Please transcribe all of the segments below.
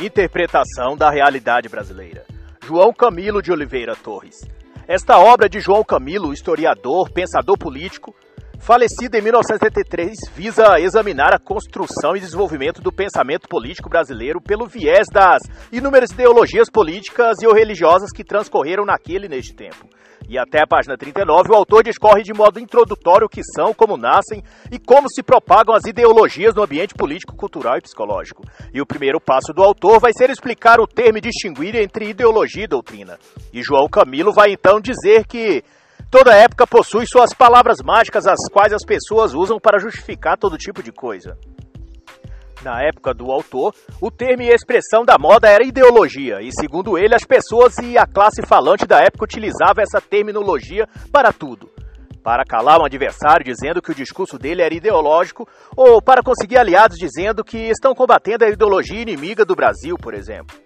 Interpretação da realidade brasileira. João Camilo de Oliveira Torres. Esta obra de João Camilo, historiador, pensador político, falecido em 1973, visa examinar a construção e desenvolvimento do pensamento político brasileiro pelo viés das inúmeras ideologias políticas e ou religiosas que transcorreram naquele e neste tempo. E até a página 39, o autor discorre de modo introdutório o que são, como nascem e como se propagam as ideologias no ambiente político, cultural e psicológico. E o primeiro passo do autor vai ser explicar o termo e distinguir entre ideologia e doutrina. E João Camilo vai então dizer que Toda época possui suas palavras mágicas, as quais as pessoas usam para justificar todo tipo de coisa. Na época do autor, o termo e expressão da moda era ideologia, e segundo ele, as pessoas e a classe falante da época utilizavam essa terminologia para tudo. Para calar um adversário dizendo que o discurso dele era ideológico, ou para conseguir aliados dizendo que estão combatendo a ideologia inimiga do Brasil, por exemplo.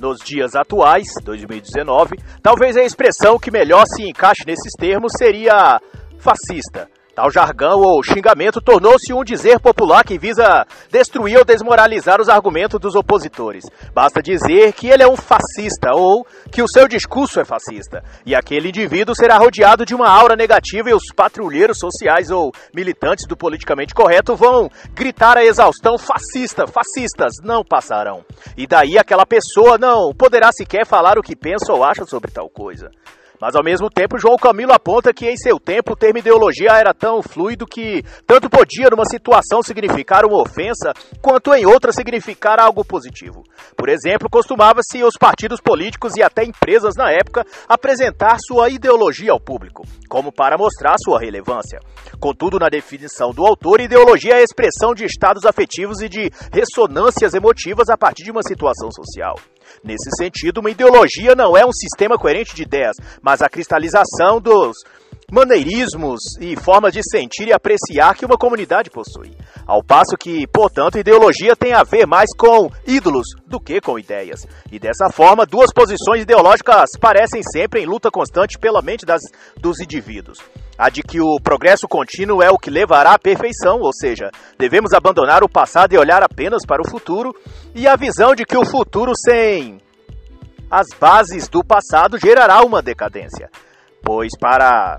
Nos dias atuais, 2019, talvez a expressão que melhor se encaixe nesses termos seria fascista, Tal jargão ou xingamento tornou-se um dizer popular que visa destruir ou desmoralizar os argumentos dos opositores. Basta dizer que ele é um fascista ou que o seu discurso é fascista. E aquele indivíduo será rodeado de uma aura negativa e os patrulheiros sociais ou militantes do politicamente correto vão gritar a exaustão fascista, fascistas não passarão. E daí aquela pessoa não poderá sequer falar o que pensa ou acha sobre tal coisa. Mas ao mesmo tempo, João Camilo aponta que em seu tempo o termo ideologia era tão fluido que tanto podia numa situação significar uma ofensa, quanto em outra significar algo positivo. Por exemplo, costumava-se os partidos políticos e até empresas na época apresentar sua ideologia ao público, como para mostrar sua relevância. Contudo, na definição do autor, ideologia é a expressão de estados afetivos e de ressonâncias emotivas a partir de uma situação social. Nesse sentido, uma ideologia não é um sistema coerente de ideias, mas a cristalização dos maneirismos e formas de sentir e apreciar que uma comunidade possui. Ao passo que, portanto, ideologia tem a ver mais com ídolos do que com ideias. E dessa forma, duas posições ideológicas parecem sempre em luta constante pela mente das, dos indivíduos. A de que o progresso contínuo é o que levará à perfeição, ou seja, devemos abandonar o passado e olhar apenas para o futuro, e a visão de que o futuro sem as bases do passado gerará uma decadência pois para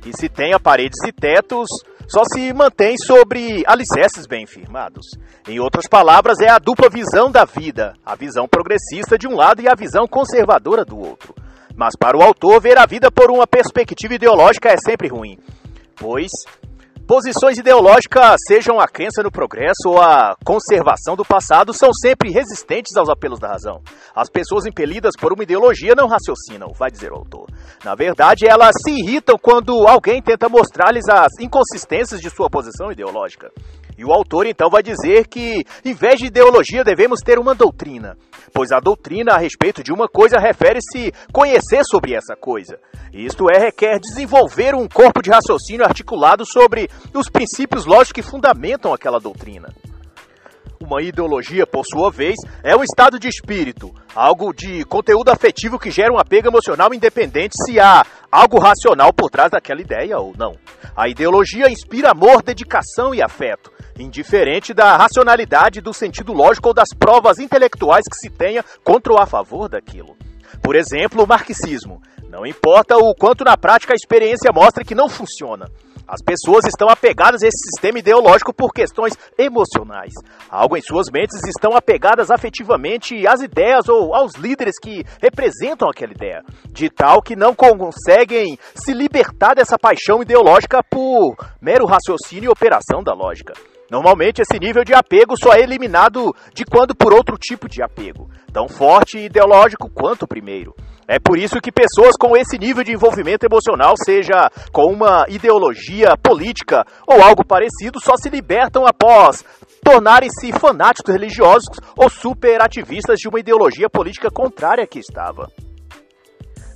que se tenha paredes e tetos, só se mantém sobre alicerces bem firmados. Em outras palavras, é a dupla visão da vida, a visão progressista de um lado e a visão conservadora do outro. Mas para o autor, ver a vida por uma perspectiva ideológica é sempre ruim, pois Posições ideológicas, sejam a crença no progresso ou a conservação do passado, são sempre resistentes aos apelos da razão. As pessoas impelidas por uma ideologia não raciocinam, vai dizer o autor. Na verdade, elas se irritam quando alguém tenta mostrar-lhes as inconsistências de sua posição ideológica. E o autor então vai dizer que, em vez de ideologia, devemos ter uma doutrina, pois a doutrina a respeito de uma coisa refere-se conhecer sobre essa coisa. Isto é, requer desenvolver um corpo de raciocínio articulado sobre os princípios lógicos que fundamentam aquela doutrina. Uma ideologia, por sua vez, é um estado de espírito, algo de conteúdo afetivo que gera um apego emocional independente se há algo racional por trás daquela ideia ou não. A ideologia inspira amor, dedicação e afeto, indiferente da racionalidade, do sentido lógico ou das provas intelectuais que se tenha contra ou a favor daquilo. Por exemplo, o marxismo. Não importa o quanto na prática a experiência mostra que não funciona. As pessoas estão apegadas a esse sistema ideológico por questões emocionais. Algo em suas mentes estão apegadas afetivamente às ideias ou aos líderes que representam aquela ideia, de tal que não conseguem se libertar dessa paixão ideológica por mero raciocínio e operação da lógica. Normalmente, esse nível de apego só é eliminado de quando por outro tipo de apego, tão forte e ideológico quanto o primeiro. É por isso que pessoas com esse nível de envolvimento emocional, seja com uma ideologia política ou algo parecido, só se libertam após tornarem-se fanáticos religiosos ou superativistas de uma ideologia política contrária que estava.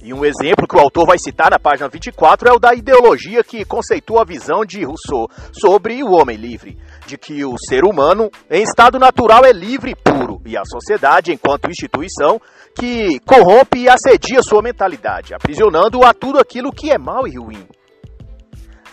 E um exemplo que o autor vai citar na página 24 é o da ideologia que conceitua a visão de Rousseau sobre o homem livre, de que o ser humano, em estado natural, é livre e puro, e a sociedade, enquanto instituição, que corrompe e assedia sua mentalidade, aprisionando-o a tudo aquilo que é mal e ruim.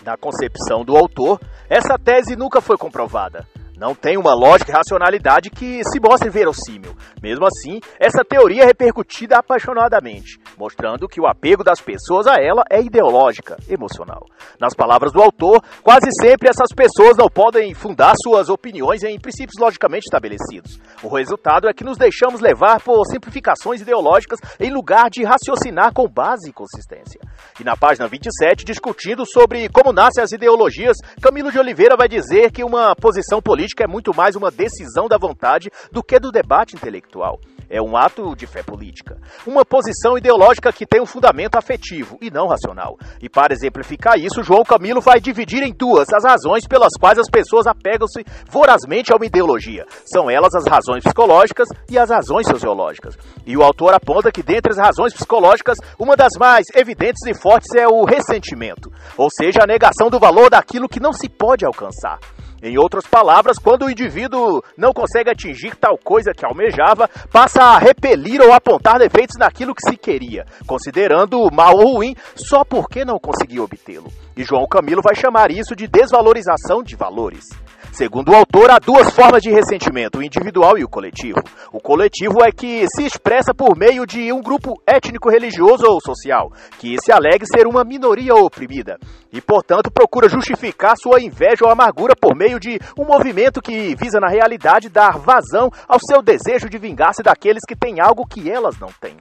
Na concepção do autor, essa tese nunca foi comprovada. Não tem uma lógica e racionalidade que se mostre verossímil. Mesmo assim, essa teoria é repercutida apaixonadamente, mostrando que o apego das pessoas a ela é ideológica, emocional. Nas palavras do autor, quase sempre essas pessoas não podem fundar suas opiniões em princípios logicamente estabelecidos. O resultado é que nos deixamos levar por simplificações ideológicas em lugar de raciocinar com base e consistência. E na página 27, discutindo sobre como nascem as ideologias, Camilo de Oliveira vai dizer que uma posição política é muito mais uma decisão da vontade do que do debate intelectual. É um ato de fé política. Uma posição ideológica que tem um fundamento afetivo e não racional. E para exemplificar isso, João Camilo vai dividir em duas as razões pelas quais as pessoas apegam-se vorazmente a uma ideologia. São elas as razões psicológicas e as razões sociológicas. E o autor aponta que dentre as razões psicológicas, uma das mais evidentes e fortes é o ressentimento, ou seja, a negação do valor daquilo que não se pode alcançar. Em outras palavras, quando o indivíduo não consegue atingir tal coisa que almejava, passa a repelir ou apontar defeitos naquilo que se queria, considerando mal ou ruim só porque não conseguiu obtê-lo. E João Camilo vai chamar isso de desvalorização de valores. Segundo o autor, há duas formas de ressentimento, o individual e o coletivo. O coletivo é que se expressa por meio de um grupo étnico, religioso ou social, que se alegue ser uma minoria oprimida, e, portanto, procura justificar sua inveja ou amargura por meio de um movimento que visa, na realidade, dar vazão ao seu desejo de vingar-se daqueles que têm algo que elas não têm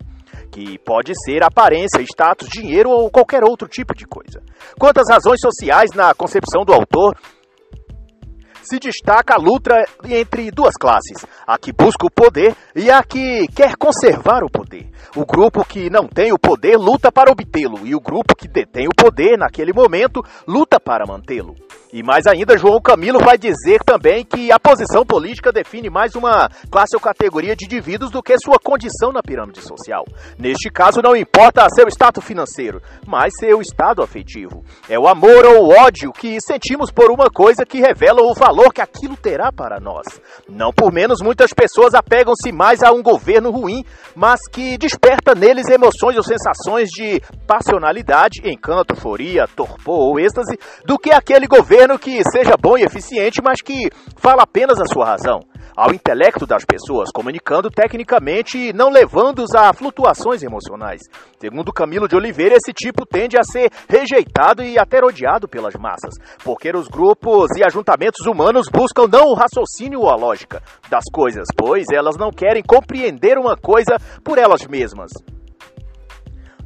que pode ser aparência, status, dinheiro ou qualquer outro tipo de coisa. Quanto às razões sociais na concepção do autor, se destaca a luta entre duas classes, a que busca o poder e a que quer conservar o poder. O grupo que não tem o poder luta para obtê-lo, e o grupo que detém o poder naquele momento luta para mantê-lo. E mais ainda, João Camilo vai dizer também que a posição política define mais uma classe ou categoria de indivíduos do que sua condição na pirâmide social. Neste caso, não importa seu status financeiro, mas seu estado afetivo. É o amor ou o ódio que sentimos por uma coisa que revela o valor que aquilo terá para nós. Não por menos, muitas pessoas apegam-se mais a um governo ruim, mas que desperta neles emoções ou sensações de passionalidade, encanto, euforia, torpor ou êxtase, do que aquele governo governo que seja bom e eficiente, mas que fala apenas a sua razão, ao intelecto das pessoas, comunicando tecnicamente e não levando-os a flutuações emocionais. Segundo Camilo de Oliveira, esse tipo tende a ser rejeitado e até odiado pelas massas, porque os grupos e ajuntamentos humanos buscam não o raciocínio ou a lógica das coisas, pois elas não querem compreender uma coisa por elas mesmas.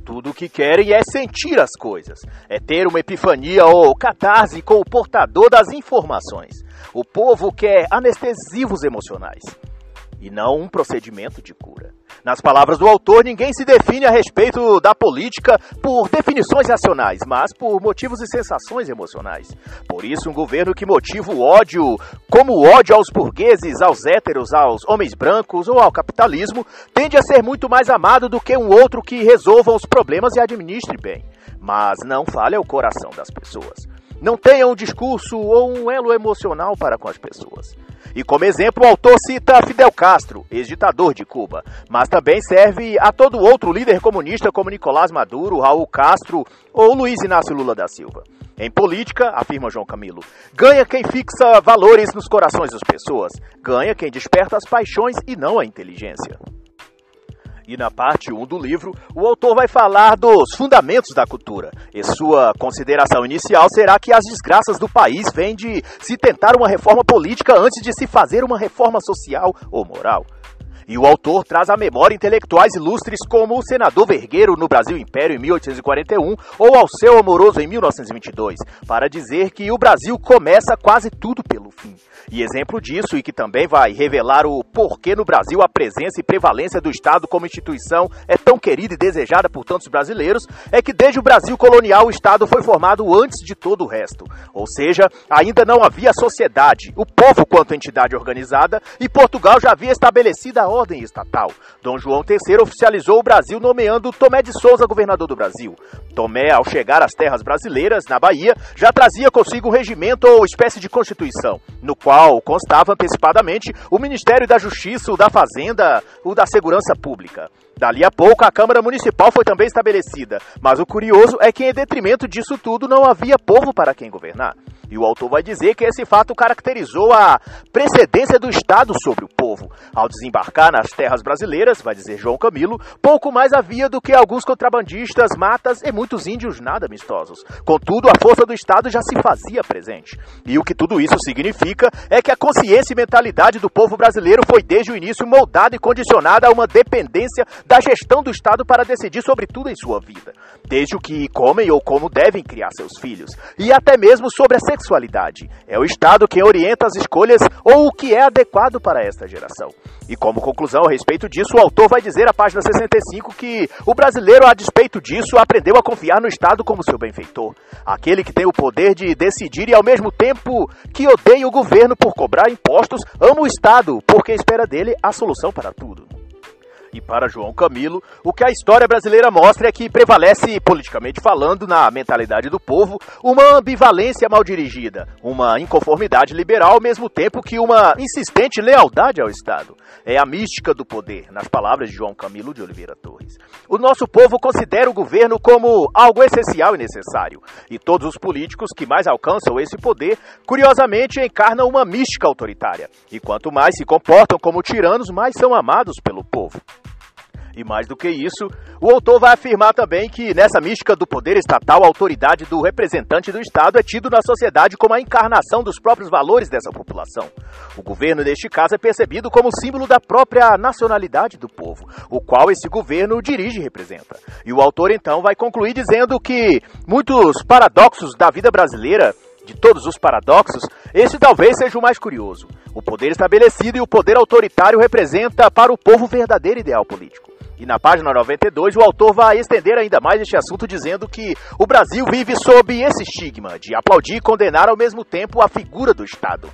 Tudo o que querem é sentir as coisas, é ter uma epifania ou catarse com o portador das informações. O povo quer anestesivos emocionais e não um procedimento de cura. Nas palavras do autor, ninguém se define a respeito da política por definições racionais, mas por motivos e sensações emocionais. Por isso, um governo que motiva o ódio, como o ódio aos burgueses, aos héteros, aos homens brancos ou ao capitalismo, tende a ser muito mais amado do que um outro que resolva os problemas e administre bem. Mas não fale ao coração das pessoas. Não tenha um discurso ou um elo emocional para com as pessoas. E como exemplo, o autor cita Fidel Castro, ex-ditador de Cuba, mas também serve a todo outro líder comunista como Nicolás Maduro, Raul Castro ou Luiz Inácio Lula da Silva. Em política, afirma João Camilo, ganha quem fixa valores nos corações das pessoas, ganha quem desperta as paixões e não a inteligência. E na parte 1 do livro, o autor vai falar dos fundamentos da cultura. E sua consideração inicial será que as desgraças do país vêm de se tentar uma reforma política antes de se fazer uma reforma social ou moral. E o autor traz à memória intelectuais ilustres como o senador Vergueiro no Brasil Império em 1841 ou Alceu Amoroso em 1922, para dizer que o Brasil começa quase tudo pelo fim. E exemplo disso, e que também vai revelar o porquê no Brasil a presença e prevalência do Estado como instituição é tão querida e desejada por tantos brasileiros, é que desde o Brasil colonial o Estado foi formado antes de todo o resto. Ou seja, ainda não havia sociedade, o povo quanto entidade organizada, e Portugal já havia estabelecido a ordem estatal. Dom João III oficializou o Brasil nomeando Tomé de Souza governador do Brasil. Tomé, ao chegar às terras brasileiras, na Bahia, já trazia consigo um regimento ou espécie de constituição, no qual constava antecipadamente o Ministério da Justiça, o da Fazenda, o da Segurança Pública. Dali a pouco, a Câmara Municipal foi também estabelecida, mas o curioso é que, em detrimento disso tudo, não havia povo para quem governar. E o autor vai dizer que esse fato caracterizou a precedência do Estado sobre o povo. Ao desembarcar nas terras brasileiras, vai dizer João Camilo, pouco mais havia do que alguns contrabandistas, matas e muitos índios nada amistosos. Contudo, a força do Estado já se fazia presente. E o que tudo isso significa é que a consciência e mentalidade do povo brasileiro foi desde o início moldada e condicionada a uma dependência da gestão do Estado para decidir sobre tudo em sua vida. Desde o que comem ou como devem criar seus filhos. E até mesmo sobre a sexualidade. É o Estado quem orienta as escolhas ou o que é adequado para esta geração. E como conclusão a respeito disso, o autor vai dizer, à página 65, que o brasileiro, a despeito disso, aprendeu a confiar no Estado como seu benfeitor. Aquele que tem o poder de decidir e, ao mesmo tempo que odeia o governo por cobrar impostos, ama o Estado, porque espera dele a solução para tudo. E para João Camilo, o que a história brasileira mostra é que prevalece, politicamente falando, na mentalidade do povo, uma ambivalência mal dirigida, uma inconformidade liberal, ao mesmo tempo que uma insistente lealdade ao Estado. É a mística do poder, nas palavras de João Camilo de Oliveira Torres. O nosso povo considera o governo como algo essencial e necessário, e todos os políticos que mais alcançam esse poder, curiosamente, encarnam uma mística autoritária. E quanto mais se comportam como tiranos, mais são amados pelo povo. E mais do que isso, o autor vai afirmar também que nessa mística do poder estatal, a autoridade do representante do Estado é tido na sociedade como a encarnação dos próprios valores dessa população. O governo, neste caso, é percebido como símbolo da própria nacionalidade do povo, o qual esse governo dirige e representa. E o autor então vai concluir dizendo que muitos paradoxos da vida brasileira de todos os paradoxos, esse talvez seja o mais curioso. O poder estabelecido e o poder autoritário representa para o povo verdadeiro ideal político. E na página 92, o autor vai estender ainda mais este assunto, dizendo que o Brasil vive sob esse estigma de aplaudir e condenar ao mesmo tempo a figura do Estado.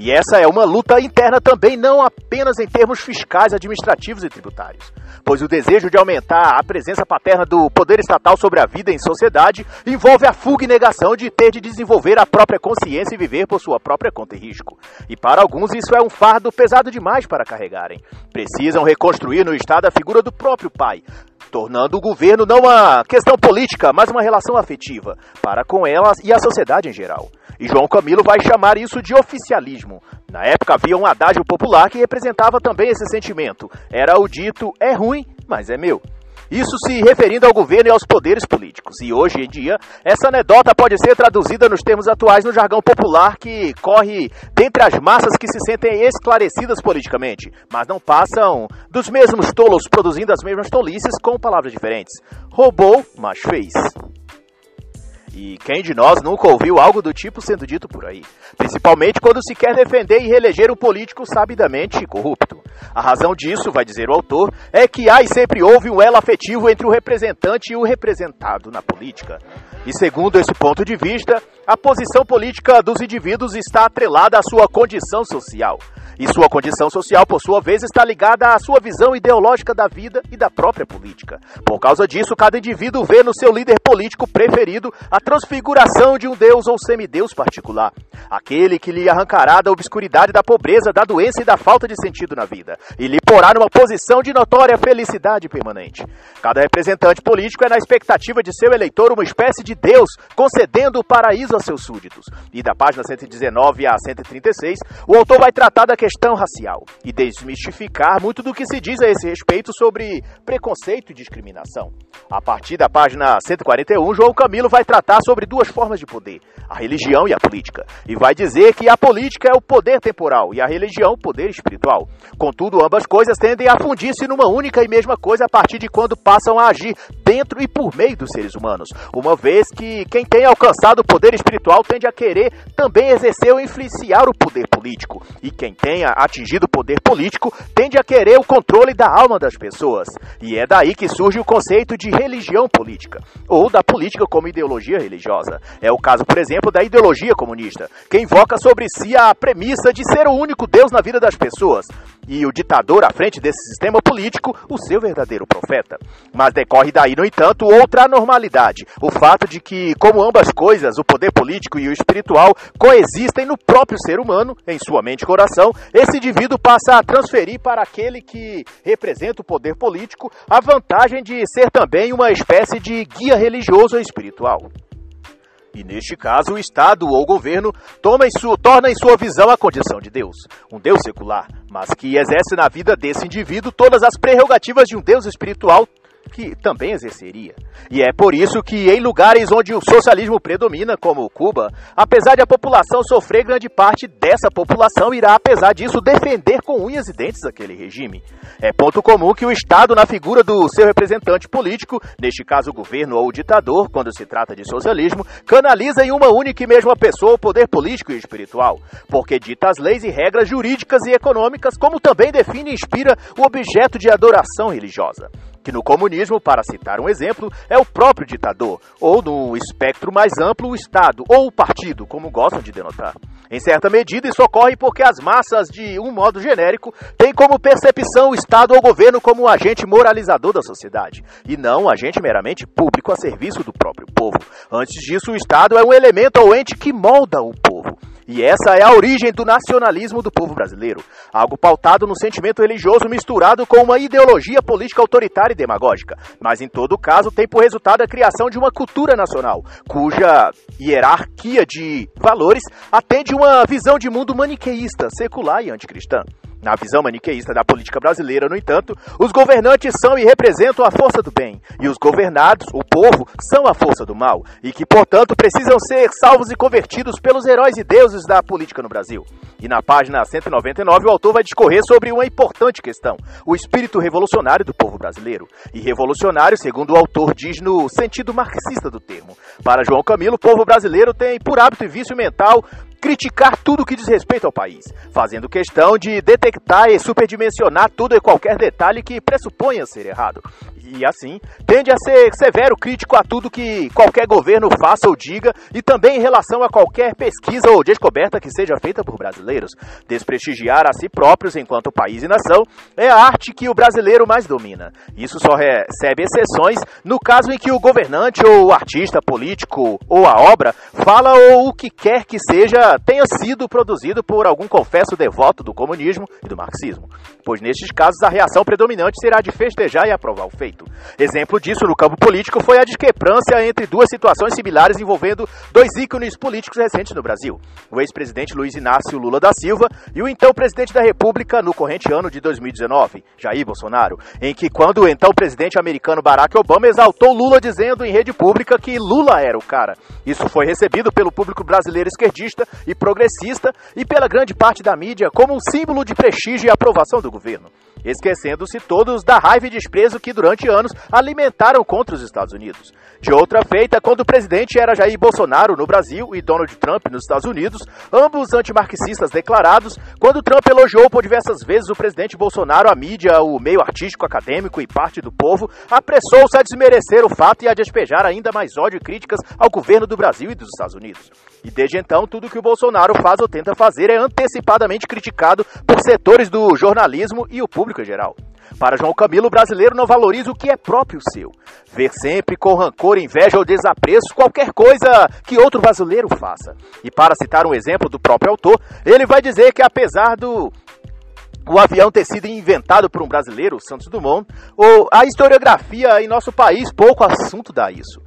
E essa é uma luta interna também, não apenas em termos fiscais, administrativos e tributários, pois o desejo de aumentar a presença paterna do poder estatal sobre a vida em sociedade envolve a fuga e negação de ter de desenvolver a própria consciência e viver por sua própria conta e risco. E para alguns isso é um fardo pesado demais para carregarem. Precisam reconstruir no Estado a figura do próprio pai, tornando o governo não uma questão política, mas uma relação afetiva para com elas e a sociedade em geral. E João Camilo vai chamar isso de oficialismo. Na época havia um adágio popular que representava também esse sentimento. Era o dito: é ruim, mas é meu. Isso se referindo ao governo e aos poderes políticos. E hoje em dia, essa anedota pode ser traduzida nos termos atuais no jargão popular que corre dentre as massas que se sentem esclarecidas politicamente, mas não passam dos mesmos tolos produzindo as mesmas tolices com palavras diferentes. Roubou, mas fez. E quem de nós nunca ouviu algo do tipo sendo dito por aí? Principalmente quando se quer defender e reeleger um político sabidamente corrupto. A razão disso, vai dizer o autor, é que há e sempre houve um elo afetivo entre o representante e o representado na política. E segundo esse ponto de vista, a posição política dos indivíduos está atrelada à sua condição social. E sua condição social, por sua vez, está ligada à sua visão ideológica da vida e da própria política. Por causa disso, cada indivíduo vê no seu líder político preferido a transfiguração de um deus ou semideus particular. Aquele que lhe arrancará da obscuridade da pobreza, da doença e da falta de sentido na vida, e lhe porá numa posição de notória felicidade permanente. Cada representante político é na expectativa de seu eleitor uma espécie de deus, concedendo o paraíso a seus súditos. E da página 119 a 136, o autor vai tratar da questão racial e desmistificar muito do que se diz a esse respeito sobre preconceito e discriminação. A partir da página 141, João Camilo vai tratar sobre duas formas de poder, a religião e a política, e vai dizer que a política é o poder temporal e a religião o poder espiritual. Contudo, ambas coisas tendem a fundir-se numa única e mesma coisa a partir de quando passam a agir dentro e por meio dos seres humanos, uma vez que quem tem alcançado o poder espiritual tende a querer também exercer ou influenciar o poder político, e quem tenha atingido o poder político tende a querer o controle da alma das pessoas. E é daí que surge o conceito de religião política, ou da política como ideologia religiosa. É o caso, por exemplo, da ideologia comunista, que invoca sobre si a premissa de ser o único Deus na vida das pessoas. E o ditador à frente desse sistema político o seu verdadeiro profeta. Mas decorre daí, no entanto, outra anormalidade: o fato de que, como ambas coisas, o poder político e o espiritual, coexistem no próprio ser humano, em sua mente e coração, esse indivíduo passa a transferir para aquele que representa o poder político a vantagem de ser também uma espécie de guia religioso ou espiritual. E neste caso, o Estado ou o governo toma em sua, torna em sua visão a condição de Deus, um Deus secular, mas que exerce na vida desse indivíduo todas as prerrogativas de um Deus espiritual que também exerceria. E é por isso que, em lugares onde o socialismo predomina, como Cuba, apesar de a população sofrer, grande parte dessa população irá, apesar disso, defender com unhas e dentes aquele regime. É ponto comum que o Estado, na figura do seu representante político, neste caso o governo ou o ditador, quando se trata de socialismo, canaliza em uma única e mesma pessoa o poder político e espiritual, porque dita as leis e regras jurídicas e econômicas, como também define e inspira o objeto de adoração religiosa que no comunismo, para citar um exemplo, é o próprio ditador, ou no espectro mais amplo, o Estado, ou o partido, como gostam de denotar. Em certa medida, isso ocorre porque as massas, de um modo genérico, têm como percepção o Estado ou o governo como um agente moralizador da sociedade, e não um agente meramente público a serviço do próprio povo. Antes disso, o Estado é um elemento ou ente que molda o povo. E essa é a origem do nacionalismo do povo brasileiro, algo pautado no sentimento religioso misturado com uma ideologia política autoritária e demagógica, mas em todo caso tem por resultado a criação de uma cultura nacional, cuja hierarquia de valores atende uma visão de mundo maniqueísta, secular e anticristã. Na visão maniqueísta da política brasileira, no entanto, os governantes são e representam a força do bem, e os governados, o povo, são a força do mal, e que, portanto, precisam ser salvos e convertidos pelos heróis e deuses da política no Brasil. E na página 199, o autor vai discorrer sobre uma importante questão: o espírito revolucionário do povo brasileiro. E revolucionário, segundo o autor, diz no sentido marxista do termo. Para João Camilo, o povo brasileiro tem por hábito e vício mental criticar tudo que diz respeito ao país, fazendo questão de detectar e superdimensionar tudo e qualquer detalhe que pressuponha ser errado. E assim, tende a ser severo crítico a tudo que qualquer governo faça ou diga e também em relação a qualquer pesquisa ou descoberta que seja feita por brasileiros. Desprestigiar a si próprios enquanto país e nação é a arte que o brasileiro mais domina. Isso só recebe exceções no caso em que o governante ou o artista político ou a obra fala ou o que quer que seja tenha sido produzido por algum confesso devoto do comunismo e do marxismo, pois nestes casos a reação predominante será de festejar e aprovar o feito. Exemplo disso no campo político foi a discrepância entre duas situações similares envolvendo dois ícones políticos recentes no Brasil: o ex-presidente Luiz Inácio Lula da Silva e o então presidente da República no corrente ano de 2019, Jair Bolsonaro, em que quando o então presidente americano Barack Obama exaltou Lula dizendo em rede pública que Lula era o cara. Isso foi recebido pelo público brasileiro esquerdista e progressista e pela grande parte da mídia como um símbolo de prestígio e aprovação do governo, esquecendo-se todos da raiva e desprezo que durante anos alimentaram contra os Estados Unidos. De outra feita, quando o presidente era Jair Bolsonaro no Brasil e Donald Trump nos Estados Unidos, ambos antimarxistas declarados, quando Trump elogiou por diversas vezes o presidente Bolsonaro, a mídia, o meio artístico, acadêmico e parte do povo, apressou-se a desmerecer o fato e a despejar ainda mais ódio e críticas ao governo do Brasil e dos Estados Unidos. E desde então, tudo que o Bolsonaro faz ou tenta fazer é antecipadamente criticado por setores do jornalismo e o público em geral. Para João Camilo, o brasileiro não valoriza o que é próprio seu. Ver sempre com rancor, inveja ou desapreço qualquer coisa que outro brasileiro faça. E para citar um exemplo do próprio autor, ele vai dizer que apesar do o avião ter sido inventado por um brasileiro, Santos Dumont, ou a historiografia em nosso país pouco assunto dá isso.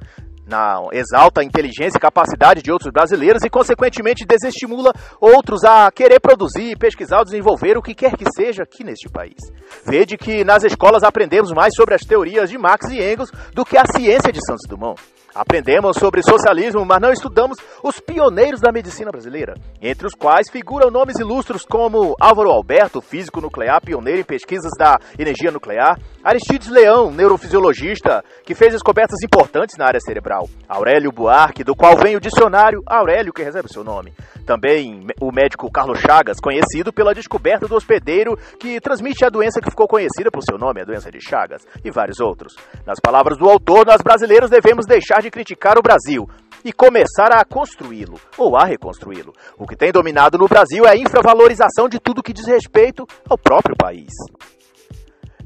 Não, exalta a inteligência e capacidade de outros brasileiros e, consequentemente, desestimula outros a querer produzir, pesquisar desenvolver o que quer que seja aqui neste país. Vede que nas escolas aprendemos mais sobre as teorias de Marx e Engels do que a ciência de Santos Dumont. Aprendemos sobre socialismo, mas não estudamos os pioneiros da medicina brasileira, entre os quais figuram nomes ilustres como Álvaro Alberto, físico nuclear, pioneiro em pesquisas da energia nuclear, Aristides Leão, neurofisiologista, que fez descobertas importantes na área cerebral, Aurélio Buarque, do qual vem o dicionário Aurélio, que recebe o seu nome, Também o médico Carlos Chagas, conhecido pela descoberta do hospedeiro que transmite a doença que ficou conhecida por seu nome, a doença de Chagas, e vários outros. Nas palavras do autor, nós brasileiros devemos deixar de criticar o Brasil e começar a construí-lo ou a reconstruí-lo. O que tem dominado no Brasil é a infravalorização de tudo que diz respeito ao próprio país.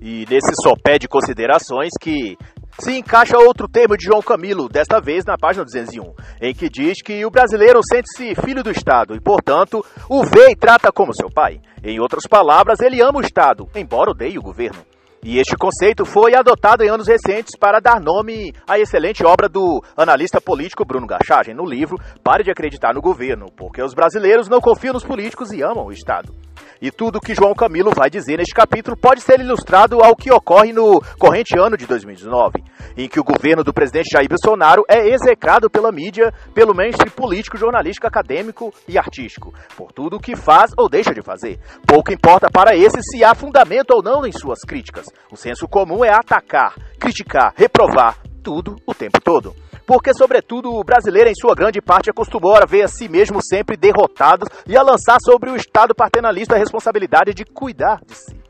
E nesse sopé de considerações que se encaixa outro termo de João Camilo, desta vez na página 201, em que diz que o brasileiro sente-se filho do Estado e, portanto, o vê e trata como seu pai. Em outras palavras, ele ama o Estado, embora odeie o governo. E este conceito foi adotado em anos recentes para dar nome à excelente obra do analista político Bruno Gachagem no livro Pare de Acreditar no Governo, porque os brasileiros não confiam nos políticos e amam o Estado. E tudo o que João Camilo vai dizer neste capítulo pode ser ilustrado ao que ocorre no corrente ano de 2019, em que o governo do presidente Jair Bolsonaro é execrado pela mídia, pelo mainstream político, jornalístico, acadêmico e artístico, por tudo o que faz ou deixa de fazer. Pouco importa para esse se há fundamento ou não em suas críticas. O senso comum é atacar, criticar, reprovar, tudo o tempo todo porque, sobretudo, o brasileiro, em sua grande parte, acostumou a ver a si mesmo sempre derrotado e a lançar sobre o Estado paternalista a responsabilidade de cuidar de si.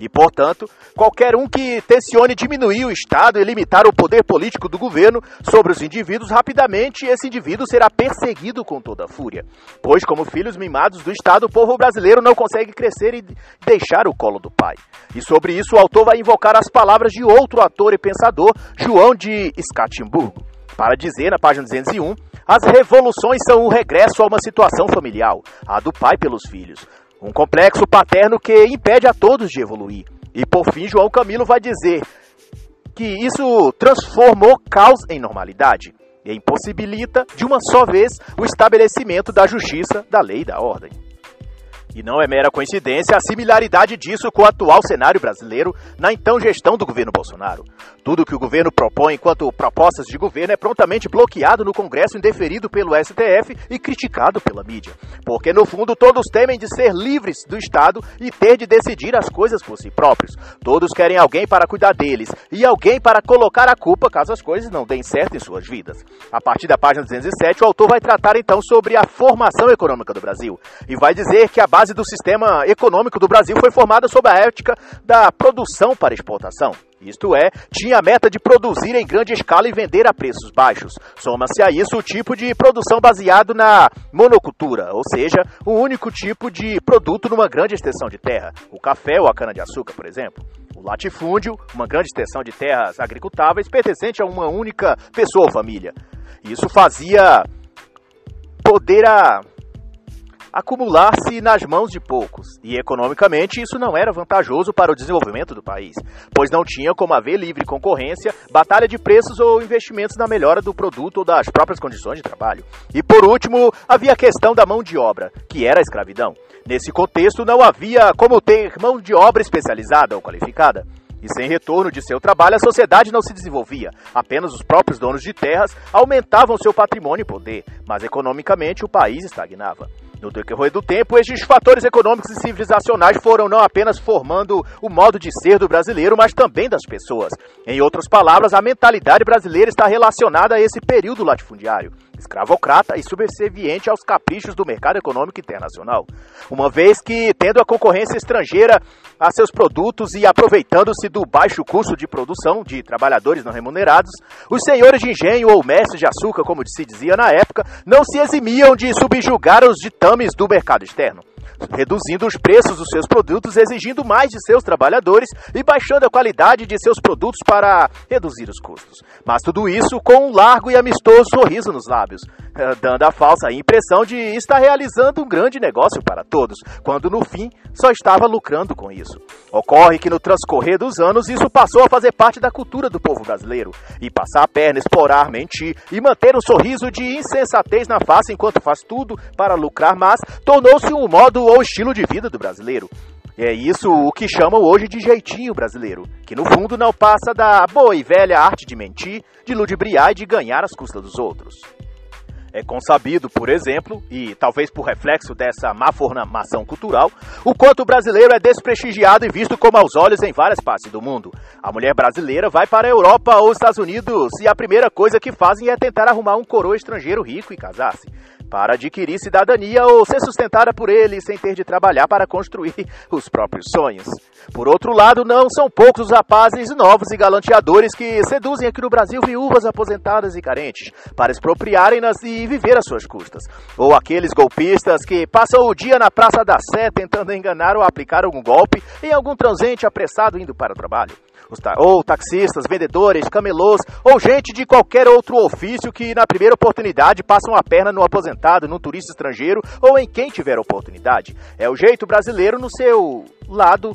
E, portanto, qualquer um que tencione diminuir o Estado e limitar o poder político do governo sobre os indivíduos, rapidamente esse indivíduo será perseguido com toda a fúria. Pois, como filhos mimados do Estado, o povo brasileiro não consegue crescer e deixar o colo do pai. E sobre isso, o autor vai invocar as palavras de outro ator e pensador, João de Scatimburgo para dizer, na página 201, as revoluções são o regresso a uma situação familiar, a do pai pelos filhos. Um complexo paterno que impede a todos de evoluir. E por fim, João Camilo vai dizer que isso transformou caos em normalidade e impossibilita, de uma só vez, o estabelecimento da justiça, da lei e da ordem. E não é mera coincidência a similaridade disso com o atual cenário brasileiro na então gestão do governo Bolsonaro. Tudo que o governo propõe enquanto propostas de governo é prontamente bloqueado no Congresso, indeferido pelo STF e criticado pela mídia. Porque, no fundo, todos temem de ser livres do Estado e ter de decidir as coisas por si próprios. Todos querem alguém para cuidar deles e alguém para colocar a culpa caso as coisas não deem certo em suas vidas. A partir da página 207, o autor vai tratar então sobre a formação econômica do Brasil e vai dizer que a base do sistema econômico do Brasil foi formada sob a ética da produção para exportação. Isto é, tinha a meta de produzir em grande escala e vender a preços baixos. Soma-se a isso o tipo de produção baseado na monocultura, ou seja, o único tipo de produto numa grande extensão de terra, o café ou a cana-de-açúcar, por exemplo. O latifúndio, uma grande extensão de terras agricultáveis pertencente a uma única pessoa ou família. Isso fazia poder a acumular-se nas mãos de poucos, e economicamente isso não era vantajoso para o desenvolvimento do país, pois não tinha como haver livre concorrência, batalha de preços ou investimentos na melhora do produto ou das próprias condições de trabalho. E por último, havia a questão da mão de obra, que era a escravidão. Nesse contexto, não havia como ter mão de obra especializada ou qualificada. E sem retorno de seu trabalho, a sociedade não se desenvolvia. Apenas os próprios donos de terras aumentavam seu patrimônio e poder, mas economicamente o país estagnava. No decorrer do tempo, estes fatores econômicos e civilizacionais foram não apenas formando o modo de ser do brasileiro, mas também das pessoas. Em outras palavras, a mentalidade brasileira está relacionada a esse período latifundiário escravocrata e subserviente aos caprichos do mercado econômico internacional. Uma vez que, tendo a concorrência estrangeira a seus produtos e aproveitando-se do baixo custo de produção de trabalhadores não remunerados, os senhores de engenho ou mestres de açúcar, como se dizia na época, não se eximiam de subjugar os ditames do mercado externo reduzindo os preços dos seus produtos, exigindo mais de seus trabalhadores e baixando a qualidade de seus produtos para reduzir os custos. Mas tudo isso com um largo e amistoso sorriso nos lábios, dando a falsa impressão de estar realizando um grande negócio para todos, quando no fim só estava lucrando com isso. Ocorre que no transcorrer dos anos isso passou a fazer parte da cultura do povo brasileiro, e passar a perna, explorar, mentir e manter um sorriso de insensatez na face enquanto faz tudo para lucrar, mas tornou-se um modo ou estilo de vida do brasileiro. É isso o que chamam hoje de jeitinho brasileiro, que no fundo não passa da boa e velha arte de mentir, de ludibriar e de ganhar as custas dos outros. É consabido, por exemplo, e talvez por reflexo dessa má formação cultural, o quanto o brasileiro é desprestigiado e visto como aos olhos em várias partes do mundo. A mulher brasileira vai para a Europa ou os Estados Unidos e a primeira coisa que fazem é tentar arrumar um coroa estrangeiro rico e casar-se. Para adquirir cidadania ou ser sustentada por ele sem ter de trabalhar para construir os próprios sonhos. Por outro lado, não são poucos os rapazes novos e galanteadores que seduzem aqui no Brasil viúvas aposentadas e carentes para expropriarem-nas e viver às suas custas. Ou aqueles golpistas que passam o dia na Praça da Sé tentando enganar ou aplicar algum golpe em algum transente apressado indo para o trabalho ou taxistas, vendedores, camelôs ou gente de qualquer outro ofício que na primeira oportunidade passam a perna no aposentado, no turista estrangeiro ou em quem tiver oportunidade. É o jeito brasileiro no seu lado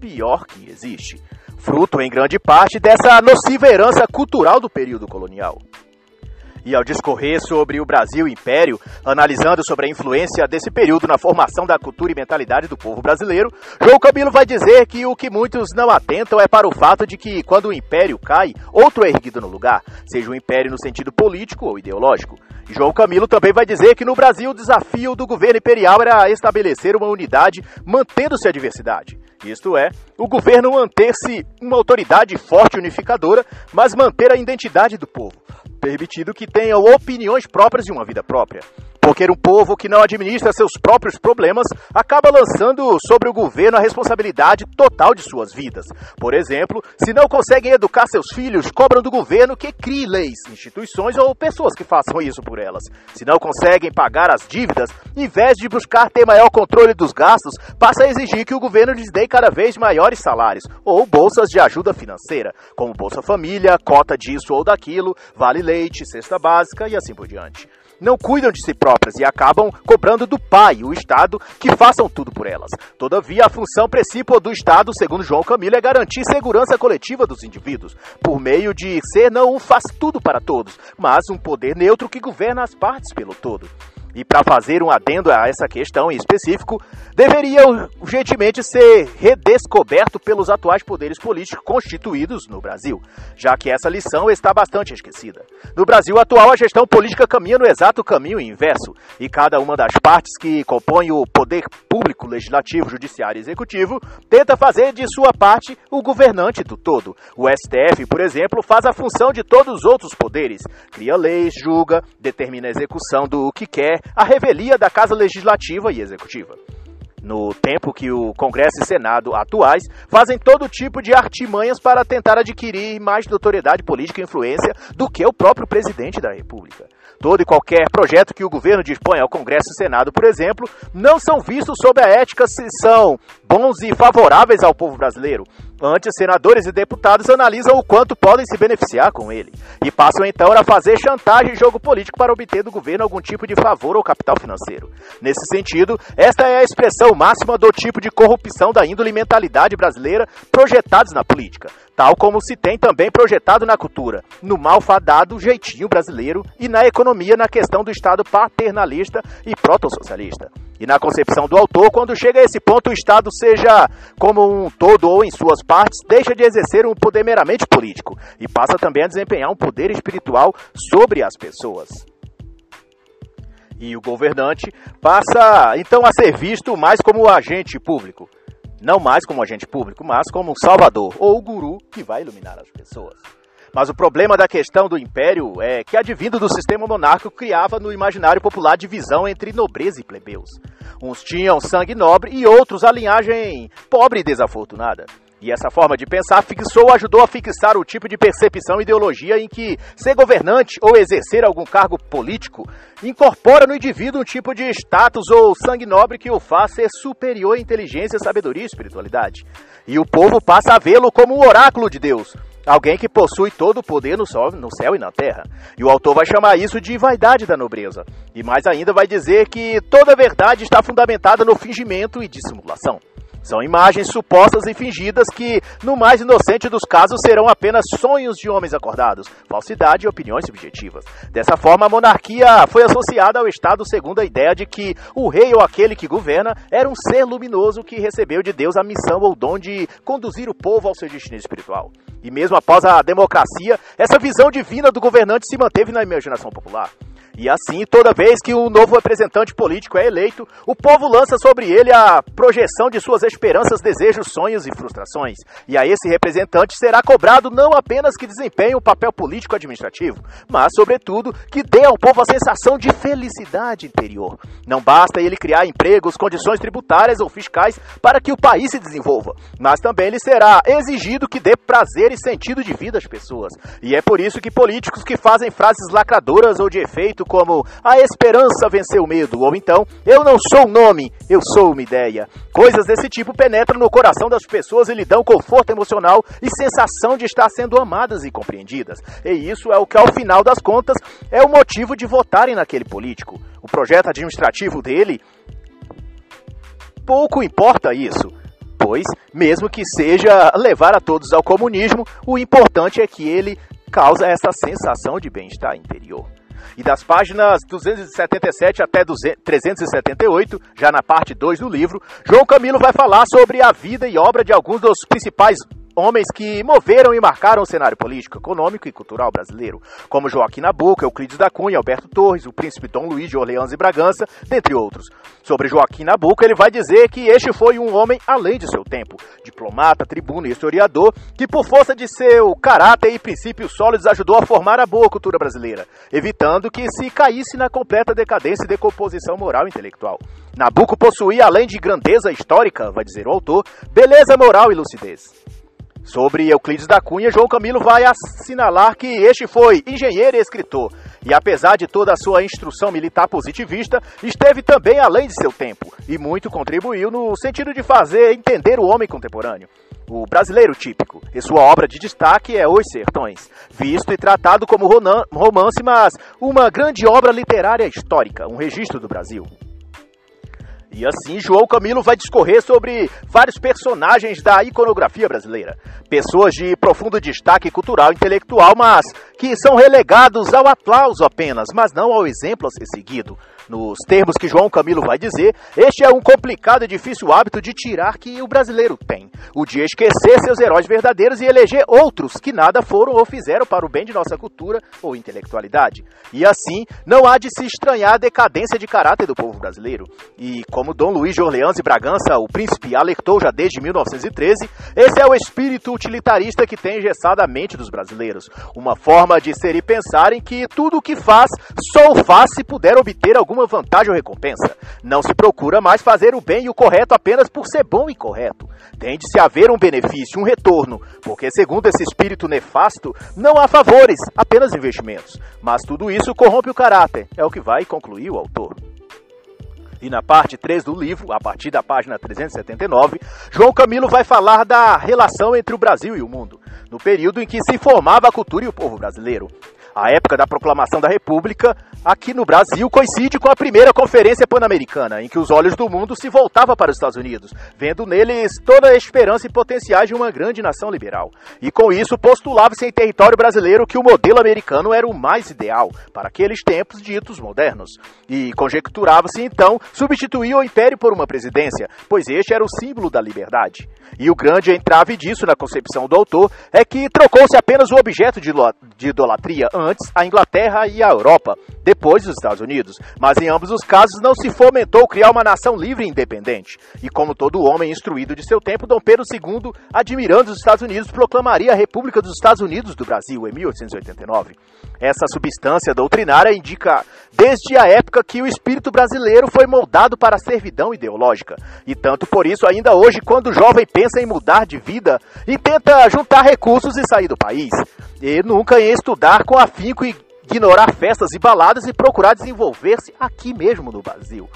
pior que existe, fruto em grande parte dessa nociva herança cultural do período colonial e ao discorrer sobre o Brasil Império, analisando sobre a influência desse período na formação da cultura e mentalidade do povo brasileiro, João Camilo vai dizer que o que muitos não atentam é para o fato de que, quando o império cai, outro é erguido no lugar, seja o império no sentido político ou ideológico. João Camilo também vai dizer que no Brasil o desafio do governo imperial era estabelecer uma unidade mantendo-se a diversidade. Isto é, o governo manter-se uma autoridade forte unificadora, mas manter a identidade do povo permitido que tenham opiniões próprias e uma vida própria. Porque um povo que não administra seus próprios problemas acaba lançando sobre o governo a responsabilidade total de suas vidas. Por exemplo, se não conseguem educar seus filhos, cobram do governo que crie leis, instituições ou pessoas que façam isso por elas. Se não conseguem pagar as dívidas, em vez de buscar ter maior controle dos gastos, passa a exigir que o governo lhes dê cada vez maiores salários ou bolsas de ajuda financeira, como Bolsa Família, cota disso ou daquilo, vale leite, cesta básica e assim por diante não cuidam de si próprias e acabam cobrando do pai, o Estado, que façam tudo por elas. Todavia, a função principal do Estado, segundo João Camilo, é garantir segurança coletiva dos indivíduos, por meio de ser não um faz tudo para todos, mas um poder neutro que governa as partes pelo todo. E para fazer um adendo a essa questão em específico, deveria urgentemente ser redescoberto pelos atuais poderes políticos constituídos no Brasil, já que essa lição está bastante esquecida. No Brasil atual, a gestão política caminha no exato caminho inverso, e cada uma das partes que compõem o poder público, legislativo, judiciário e executivo tenta fazer de sua parte o governante do todo. O STF, por exemplo, faz a função de todos os outros poderes, cria leis, julga, determina a execução do que quer, a revelia da Casa Legislativa e Executiva. No tempo que o Congresso e Senado atuais fazem todo tipo de artimanhas para tentar adquirir mais notoriedade política e influência do que o próprio presidente da República. Todo e qualquer projeto que o governo dispõe ao Congresso e Senado, por exemplo, não são vistos sob a ética se são bons e favoráveis ao povo brasileiro. Antes, senadores e deputados analisam o quanto podem se beneficiar com ele e passam então a fazer chantagem e jogo político para obter do governo algum tipo de favor ou capital financeiro. Nesse sentido, esta é a expressão máxima do tipo de corrupção da índole e mentalidade brasileira projetados na política, tal como se tem também projetado na cultura, no malfadado jeitinho brasileiro e na economia na questão do Estado paternalista e proto-socialista. E na concepção do autor, quando chega a esse ponto, o Estado, seja como um todo ou em suas partes, deixa de exercer um poder meramente político e passa também a desempenhar um poder espiritual sobre as pessoas. E o governante passa então a ser visto mais como agente público. Não mais como agente público, mas como um salvador ou guru que vai iluminar as pessoas. Mas o problema da questão do império é que, advindo do sistema monárquico, criava no imaginário popular divisão entre nobreza e plebeus. Uns tinham sangue nobre e outros a linhagem pobre e desafortunada. E essa forma de pensar fixou ajudou a fixar o tipo de percepção e ideologia em que ser governante ou exercer algum cargo político incorpora no indivíduo um tipo de status ou sangue nobre que o faz ser superior em inteligência, sabedoria e espiritualidade. E o povo passa a vê-lo como um oráculo de Deus, Alguém que possui todo o poder no céu, no céu e na terra. E o autor vai chamar isso de vaidade da nobreza. E mais ainda vai dizer que toda verdade está fundamentada no fingimento e dissimulação. São imagens supostas e fingidas que, no mais inocente dos casos, serão apenas sonhos de homens acordados, falsidade e opiniões subjetivas. Dessa forma, a monarquia foi associada ao Estado segundo a ideia de que o rei ou aquele que governa era um ser luminoso que recebeu de Deus a missão ou dom de conduzir o povo ao seu destino espiritual. E mesmo após a democracia, essa visão divina do governante se manteve na imaginação popular. E assim, toda vez que um novo representante político é eleito, o povo lança sobre ele a projeção de suas esperanças, desejos, sonhos e frustrações. E a esse representante será cobrado não apenas que desempenhe um papel político administrativo, mas, sobretudo, que dê ao povo a sensação de felicidade interior. Não basta ele criar empregos, condições tributárias ou fiscais para que o país se desenvolva, mas também lhe será exigido que dê prazer e sentido de vida às pessoas. E é por isso que políticos que fazem frases lacradoras ou de efeito como a esperança venceu o medo, ou então eu não sou um nome, eu sou uma ideia. Coisas desse tipo penetram no coração das pessoas e lhe dão conforto emocional e sensação de estar sendo amadas e compreendidas. E isso é o que, ao final das contas, é o motivo de votarem naquele político. O projeto administrativo dele. Pouco importa isso pois, mesmo que seja levar a todos ao comunismo, o importante é que ele causa essa sensação de bem-estar interior. E das páginas 277 até 378, já na parte 2 do livro, João Camilo vai falar sobre a vida e obra de alguns dos principais homens que moveram e marcaram o cenário político, econômico e cultural brasileiro, como Joaquim Nabuco, Euclides da Cunha, Alberto Torres, o príncipe Dom Luís de Orleans e Bragança, dentre outros. Sobre Joaquim Nabuco, ele vai dizer que este foi um homem além de seu tempo, diplomata, tribuno e historiador, que por força de seu caráter e princípios sólidos ajudou a formar a boa cultura brasileira, evitando que se caísse na completa decadência e decomposição moral e intelectual. Nabuco possuía, além de grandeza histórica, vai dizer o autor, beleza moral e lucidez. Sobre Euclides da Cunha, João Camilo vai assinalar que este foi engenheiro e escritor, e apesar de toda a sua instrução militar positivista, esteve também além de seu tempo, e muito contribuiu no sentido de fazer entender o homem contemporâneo. O brasileiro típico, e sua obra de destaque é Os Sertões, visto e tratado como romance, mas uma grande obra literária histórica, um registro do Brasil. E assim, João Camilo vai discorrer sobre vários personagens da iconografia brasileira. Pessoas de profundo destaque cultural e intelectual, mas que são relegados ao aplauso apenas, mas não ao exemplo a ser seguido. Nos termos que João Camilo vai dizer, este é um complicado e difícil hábito de tirar que o brasileiro tem: o de esquecer seus heróis verdadeiros e eleger outros que nada foram ou fizeram para o bem de nossa cultura ou intelectualidade. E assim, não há de se estranhar a decadência de caráter do povo brasileiro. E como Dom Luís de Orleans e Bragança, o príncipe, alertou já desde 1913, esse é o espírito utilitarista que tem engessado a mente dos brasileiros. Uma forma de ser e pensar em que tudo o que faz, só o faz se puder obter algum alguma vantagem ou recompensa. Não se procura mais fazer o bem e o correto apenas por ser bom e correto. Tem de se haver um benefício, um retorno, porque, segundo esse espírito nefasto, não há favores, apenas investimentos. Mas tudo isso corrompe o caráter, é o que vai concluir o autor. E na parte 3 do livro, a partir da página 379, João Camilo vai falar da relação entre o Brasil e o mundo, no período em que se formava a cultura e o povo brasileiro. A época da proclamação da República, aqui no Brasil, coincide com a primeira Conferência Pan-Americana, em que os olhos do mundo se voltavam para os Estados Unidos, vendo neles toda a esperança e potenciais de uma grande nação liberal. E com isso postulava-se em território brasileiro que o modelo americano era o mais ideal para aqueles tempos ditos modernos. E conjecturava-se então substituir o império por uma presidência, pois este era o símbolo da liberdade. E o grande entrave disso na concepção do autor é que trocou-se apenas o objeto de idolatria antes a Inglaterra e a Europa, depois os Estados Unidos. Mas em ambos os casos não se fomentou criar uma nação livre e independente. E como todo homem instruído de seu tempo, Dom Pedro II, admirando os Estados Unidos, proclamaria a República dos Estados Unidos do Brasil em 1889. Essa substância doutrinária indica desde a época que o espírito brasileiro foi moldado para a servidão ideológica. E tanto por isso, ainda hoje, quando o jovem pensa em mudar de vida e tenta juntar recursos e sair do país, e nunca em estudar com afinco e ignorar festas e baladas e procurar desenvolver-se aqui mesmo no Brasil.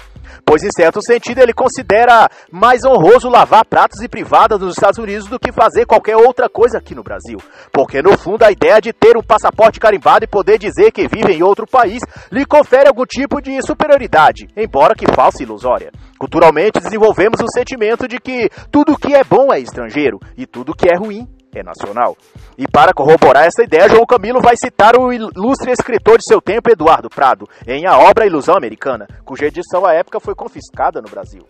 Pois, em certo sentido, ele considera mais honroso lavar pratos e privadas nos Estados Unidos do que fazer qualquer outra coisa aqui no Brasil. Porque, no fundo, a ideia de ter um passaporte carimbado e poder dizer que vive em outro país lhe confere algum tipo de superioridade, embora que falsa e ilusória. Culturalmente, desenvolvemos o sentimento de que tudo que é bom é estrangeiro e tudo que é ruim é nacional. E para corroborar essa ideia, João Camilo vai citar o ilustre escritor de seu tempo, Eduardo Prado, em A Obra Ilusão Americana, cuja edição à época foi confiscada no Brasil.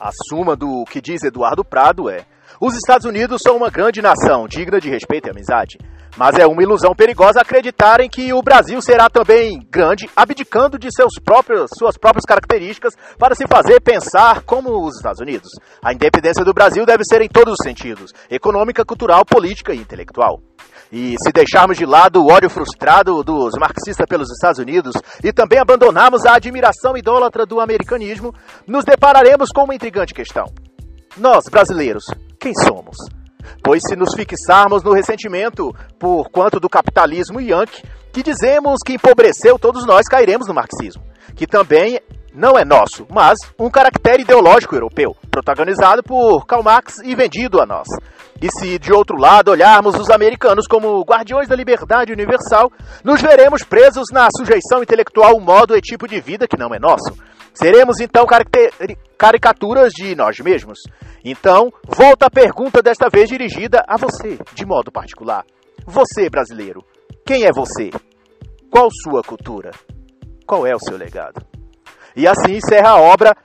A suma do que diz Eduardo Prado é: os Estados Unidos são uma grande nação, digna de respeito e amizade. Mas é uma ilusão perigosa acreditarem que o Brasil será também grande, abdicando de seus próprios, suas próprias características para se fazer pensar como os Estados Unidos. A independência do Brasil deve ser em todos os sentidos: econômica, cultural, política e intelectual. E se deixarmos de lado o ódio frustrado dos marxistas pelos Estados Unidos e também abandonarmos a admiração idólatra do americanismo, nos depararemos com uma intrigante questão. Nós, brasileiros, quem somos? Pois se nos fixarmos no ressentimento por quanto do capitalismo yankee, que dizemos que empobreceu todos nós, cairemos no marxismo, que também não é nosso, mas um caractere ideológico europeu, protagonizado por Karl Marx e vendido a nós. E se de outro lado olharmos os americanos como guardiões da liberdade universal, nos veremos presos na sujeição intelectual, modo e tipo de vida que não é nosso. Seremos então caricaturas de nós mesmos. Então, volta a pergunta desta vez dirigida a você, de modo particular. Você, brasileiro, quem é você? Qual sua cultura? Qual é o seu legado? E assim encerra a obra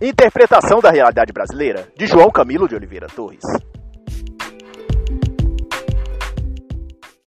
Interpretação da Realidade Brasileira, de João Camilo de Oliveira Torres.